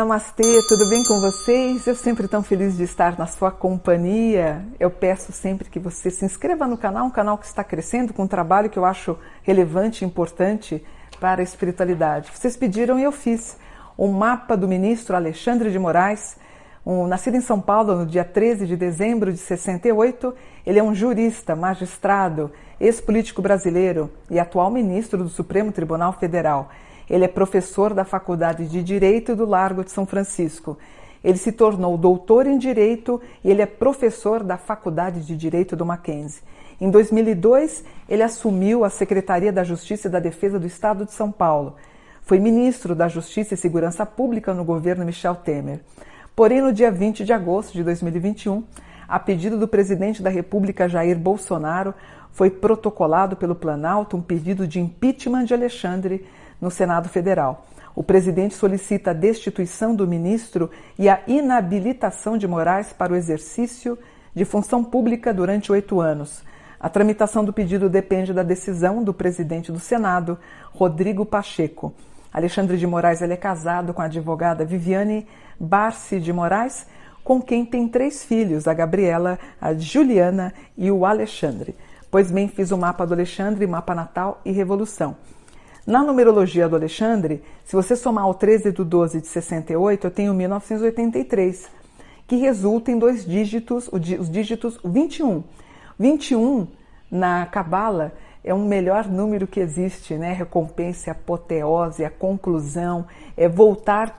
Namastê, tudo bem com vocês? Eu sempre tão feliz de estar na sua companhia. Eu peço sempre que você se inscreva no canal, um canal que está crescendo com um trabalho que eu acho relevante e importante para a espiritualidade. Vocês pediram e eu fiz um mapa do ministro Alexandre de Moraes, um, nascido em São Paulo no dia 13 de dezembro de 68. Ele é um jurista, magistrado, ex-político brasileiro e atual ministro do Supremo Tribunal Federal. Ele é professor da Faculdade de Direito do Largo de São Francisco. Ele se tornou doutor em Direito e ele é professor da Faculdade de Direito do Mackenzie. Em 2002, ele assumiu a Secretaria da Justiça e da Defesa do Estado de São Paulo. Foi ministro da Justiça e Segurança Pública no governo Michel Temer. Porém, no dia 20 de agosto de 2021, a pedido do presidente da República Jair Bolsonaro, foi protocolado pelo Planalto um pedido de impeachment de Alexandre no Senado Federal. O presidente solicita a destituição do ministro e a inabilitação de Moraes para o exercício de função pública durante oito anos. A tramitação do pedido depende da decisão do presidente do Senado, Rodrigo Pacheco. Alexandre de Moraes é casado com a advogada Viviane Barci de Moraes, com quem tem três filhos, a Gabriela, a Juliana e o Alexandre. Pois bem, fiz o mapa do Alexandre, mapa natal e revolução. Na numerologia do Alexandre, se você somar o 13 do 12 de 68, eu tenho 1983, que resulta em dois dígitos, os dígitos 21. 21 na Cabala é um melhor número que existe, né? Recompensa, apoteose, a conclusão, é voltar,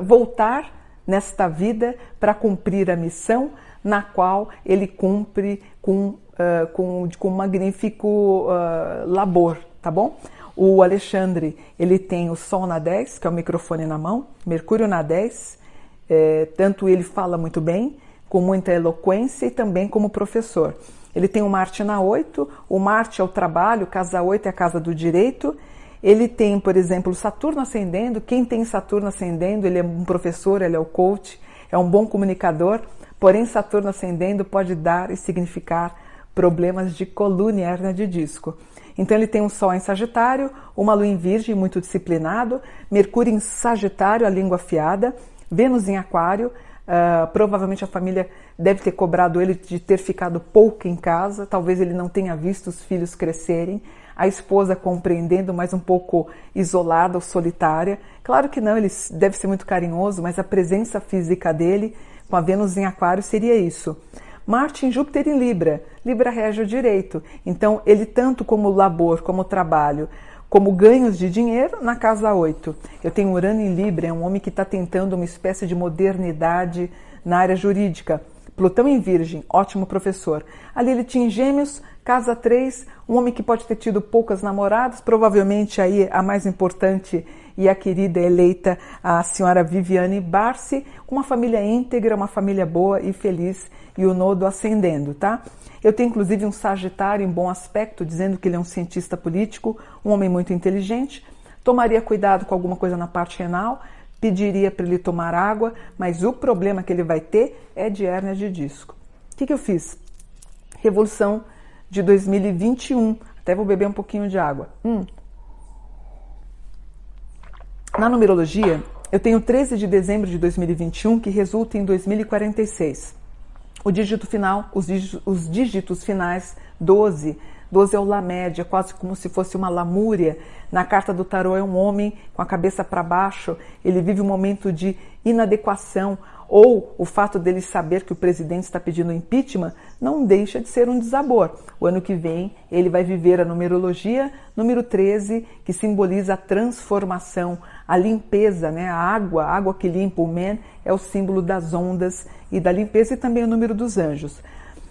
voltar nesta vida para cumprir a missão na qual ele cumpre com, uh, com, com um magnífico uh, labor, tá bom? O Alexandre, ele tem o Sol na 10, que é o microfone na mão, Mercúrio na 10, é, tanto ele fala muito bem, com muita eloquência e também como professor. Ele tem o Marte na 8, o Marte é o trabalho, casa 8 é a casa do direito. Ele tem, por exemplo, Saturno ascendendo. Quem tem Saturno ascendendo, ele é um professor, ele é o coach, é um bom comunicador. Porém, Saturno ascendendo pode dar e significar problemas de coluna e hernia de disco. Então ele tem um Sol em Sagitário, uma Lua em Virgem, muito disciplinado, Mercúrio em Sagitário, a língua afiada, Vênus em Aquário, uh, provavelmente a família deve ter cobrado ele de ter ficado pouco em casa, talvez ele não tenha visto os filhos crescerem, a esposa compreendendo, mas um pouco isolada ou solitária. Claro que não, ele deve ser muito carinhoso, mas a presença física dele com a Vênus em Aquário seria isso. Marte em Júpiter em Libra. Libra rege o direito. Então, ele tanto como labor, como trabalho, como ganhos de dinheiro na casa 8. Eu tenho Urano em Libra, é um homem que está tentando uma espécie de modernidade na área jurídica. Plutão em Virgem, ótimo professor. Ali ele tinha Gêmeos, casa 3, um homem que pode ter tido poucas namoradas, provavelmente aí a mais importante e a querida eleita, a senhora Viviane Barsi, uma família íntegra, uma família boa e feliz e o nodo ascendendo, tá? Eu tenho inclusive um Sagitário em bom aspecto, dizendo que ele é um cientista político, um homem muito inteligente. Tomaria cuidado com alguma coisa na parte renal, pediria para ele tomar água, mas o problema que ele vai ter é de hérnia de disco. O que, que eu fiz? Revolução de 2021. Até vou beber um pouquinho de água. Hum. Na numerologia, eu tenho 13 de dezembro de 2021, que resulta em 2046 o dígito final, os dígitos, os dígitos finais 12. 12 é o Lá média, quase como se fosse uma lamúria. Na carta do tarô é um homem com a cabeça para baixo, ele vive um momento de inadequação, ou o fato dele saber que o presidente está pedindo impeachment não deixa de ser um desabor. O ano que vem ele vai viver a numerologia número 13, que simboliza a transformação, a limpeza, né? a água, a água que limpa o men é o símbolo das ondas e da limpeza e também o número dos anjos.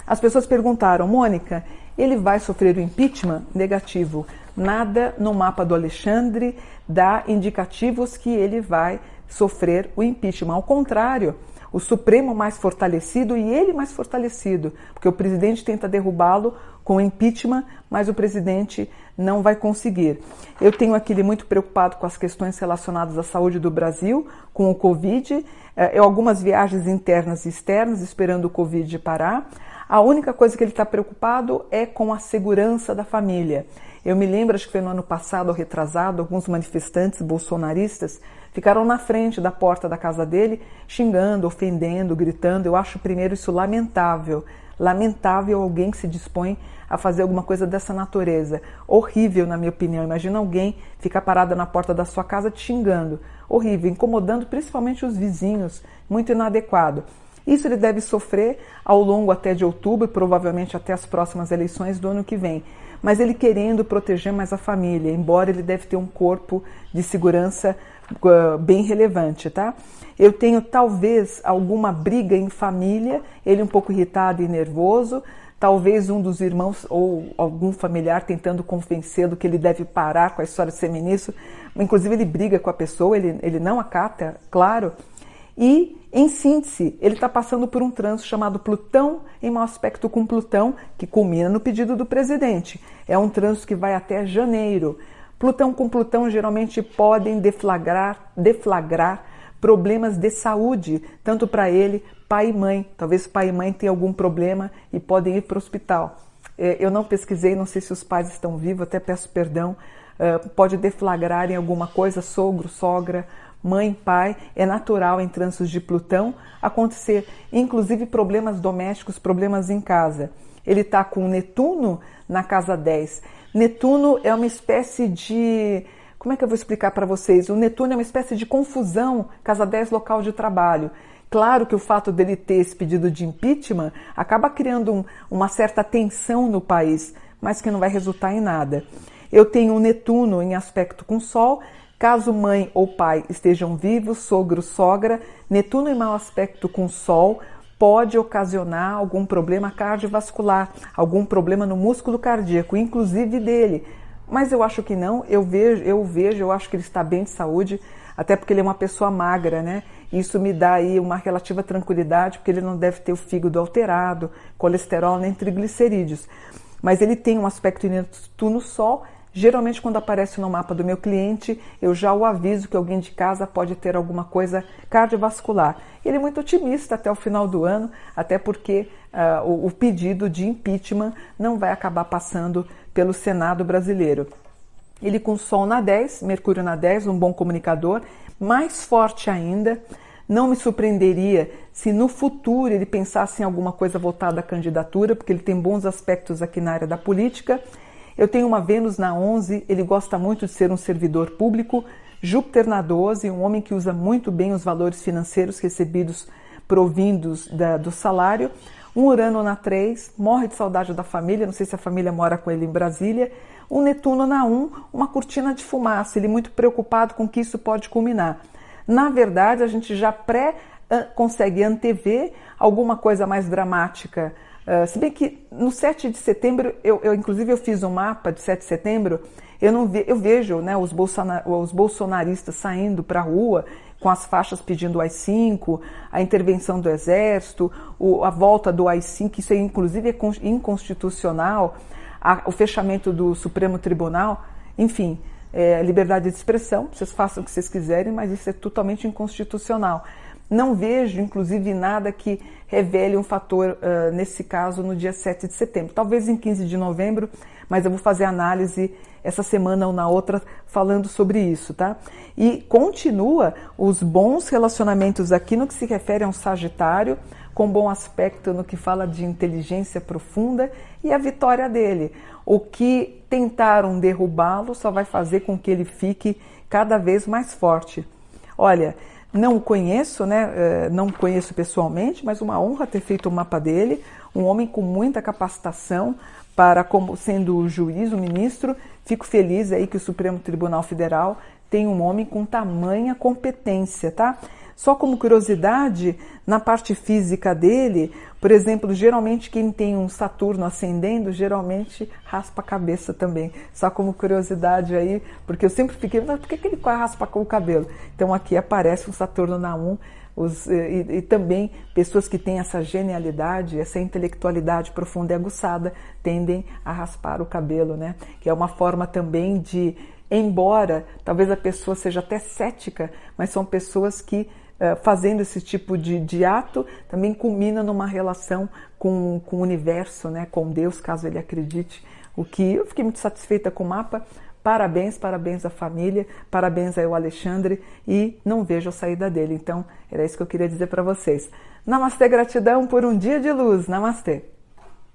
As pessoas perguntaram, Mônica, ele vai sofrer o impeachment? Negativo. Nada no mapa do Alexandre dá indicativos que ele vai sofrer o impeachment. Ao contrário, o Supremo mais fortalecido e ele mais fortalecido, porque o presidente tenta derrubá-lo com impeachment, mas o presidente não vai conseguir. Eu tenho aquele muito preocupado com as questões relacionadas à saúde do Brasil, com o Covid, é, algumas viagens internas e externas, esperando o Covid parar. A única coisa que ele está preocupado é com a segurança da família. Eu me lembro, acho que foi no ano passado ou retrasado, alguns manifestantes bolsonaristas ficaram na frente da porta da casa dele, xingando, ofendendo, gritando. Eu acho primeiro isso lamentável. Lamentável alguém que se dispõe a fazer alguma coisa dessa natureza. Horrível, na minha opinião. Imagina alguém ficar parada na porta da sua casa te xingando. Horrível, incomodando principalmente os vizinhos. Muito inadequado. Isso ele deve sofrer ao longo até de outubro, provavelmente até as próximas eleições do ano que vem. Mas ele querendo proteger mais a família, embora ele deve ter um corpo de segurança uh, bem relevante, tá? Eu tenho talvez alguma briga em família, ele um pouco irritado e nervoso, talvez um dos irmãos ou algum familiar tentando convencê-lo que ele deve parar com a história de ser ministro. Inclusive, ele briga com a pessoa, ele, ele não acata, claro. E, em síntese, ele está passando por um trânsito chamado Plutão em mau aspecto com Plutão, que culmina no pedido do presidente. É um trânsito que vai até janeiro. Plutão com Plutão geralmente podem deflagrar, deflagrar problemas de saúde, tanto para ele, pai e mãe. Talvez pai e mãe tenham algum problema e podem ir para o hospital. É, eu não pesquisei, não sei se os pais estão vivos, até peço perdão. É, pode deflagrar em alguma coisa, sogro, sogra, mãe, pai. É natural em trânsitos de Plutão acontecer, inclusive problemas domésticos, problemas em casa. Ele está com Netuno na casa 10. Netuno é uma espécie de como é que eu vou explicar para vocês? O Netuno é uma espécie de confusão, casa 10 local de trabalho. Claro que o fato dele ter esse pedido de impeachment acaba criando um, uma certa tensão no país, mas que não vai resultar em nada. Eu tenho o Netuno em aspecto com Sol. Caso mãe ou pai estejam vivos, sogro, sogra, Netuno em mau aspecto com Sol pode ocasionar algum problema cardiovascular, algum problema no músculo cardíaco, inclusive dele, mas eu acho que não, eu vejo, eu vejo, eu acho que ele está bem de saúde, até porque ele é uma pessoa magra, né? Isso me dá aí uma relativa tranquilidade, porque ele não deve ter o fígado alterado, colesterol nem triglicerídeos. Mas ele tem um aspecto inesto no sol. Geralmente, quando aparece no mapa do meu cliente, eu já o aviso que alguém de casa pode ter alguma coisa cardiovascular. Ele é muito otimista até o final do ano, até porque uh, o, o pedido de impeachment não vai acabar passando pelo Senado brasileiro. Ele com Sol na 10, Mercúrio na 10, um bom comunicador, mais forte ainda. Não me surpreenderia se no futuro ele pensasse em alguma coisa voltada à candidatura, porque ele tem bons aspectos aqui na área da política. Eu tenho uma Vênus na 11, ele gosta muito de ser um servidor público. Júpiter na 12, um homem que usa muito bem os valores financeiros recebidos provindos da, do salário. Um Urano na 3, morre de saudade da família, não sei se a família mora com ele em Brasília. Um Netuno na 1, uma cortina de fumaça, ele muito preocupado com que isso pode culminar. Na verdade, a gente já pré consegue antever alguma coisa mais dramática. Uh, se bem que no 7 de setembro, eu, eu, inclusive eu fiz um mapa de 7 de setembro, eu, não eu vejo né, os, bolsonar, os bolsonaristas saindo para a rua com as faixas pedindo o AI-5, a intervenção do Exército, o, a volta do AI-5, isso é, inclusive é inconstitucional, a, o fechamento do Supremo Tribunal, enfim, é, liberdade de expressão, vocês façam o que vocês quiserem, mas isso é totalmente inconstitucional. Não vejo, inclusive, nada que revele um fator, uh, nesse caso, no dia 7 de setembro. Talvez em 15 de novembro, mas eu vou fazer análise essa semana ou na outra falando sobre isso, tá? E continua os bons relacionamentos aqui no que se refere a um Sagitário, com bom aspecto no que fala de inteligência profunda e a vitória dele. O que tentaram derrubá-lo só vai fazer com que ele fique cada vez mais forte. Olha, não o conheço, né? Eh, não conheço pessoalmente, mas uma honra ter feito o mapa dele. Um homem com muita capacitação para, como sendo juiz, o ministro, Fico feliz aí que o Supremo Tribunal Federal tem um homem com tamanha competência, tá? Só como curiosidade, na parte física dele, por exemplo, geralmente quem tem um Saturno ascendendo, geralmente raspa a cabeça também. Só como curiosidade aí, porque eu sempre fiquei, mas por que, que ele raspa com o cabelo? Então aqui aparece o Saturno na 1 os, e, e, também pessoas que têm essa genialidade, essa intelectualidade profunda e aguçada, tendem a raspar o cabelo, né? Que é uma forma também de, embora talvez a pessoa seja até cética, mas são pessoas que fazendo esse tipo de, de ato também culmina numa relação com, com o universo, né? Com Deus, caso ele acredite. O que eu fiquei muito satisfeita com o mapa, Parabéns, parabéns à família, parabéns ao Alexandre e não vejo a saída dele. Então, era isso que eu queria dizer para vocês. Namastê, gratidão por um dia de luz. Namastê.